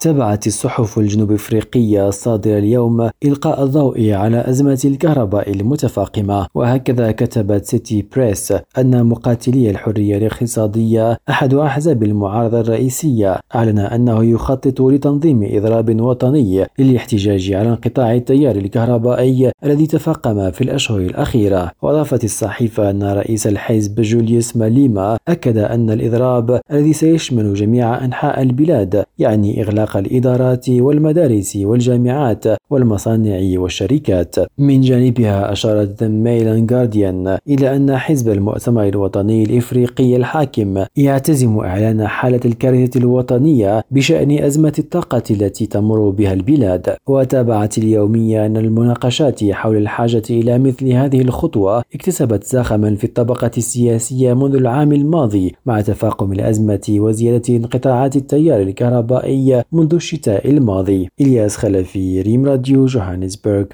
تابعت الصحف الجنوب إفريقية الصادره اليوم إلقاء الضوء على أزمة الكهرباء المتفاقمة. وهكذا كتبت سيتي بريس أن مقاتلي الحرية الاقتصادية أحد أحزاب المعارضة الرئيسية أعلن أنه يخطط لتنظيم إضراب وطني للاحتجاج على انقطاع التيار الكهربائي الذي تفاقم في الأشهر الأخيرة. وأضافت الصحيفة أن رئيس الحزب جوليوس ماليما أكد أن الإضراب الذي سيشمل جميع أنحاء البلاد يعني إغلاق الإدارات والمدارس والجامعات والمصانع والشركات. من جانبها أشارت ميلان جارديان إلى أن حزب المؤتمر الوطني الإفريقي الحاكم يعتزم إعلان حالة الكارثة الوطنية بشأن أزمة الطاقة التي تمر بها البلاد. وتابعت اليومية أن المناقشات حول الحاجة إلى مثل هذه الخطوة اكتسبت زخما في الطبقة السياسية منذ العام الماضي مع تفاقم الأزمة وزيادة انقطاعات التيار الكهربائي منذ الشتاء الماضي. إلياس خلفي ريم راديو جوهانسبرغ.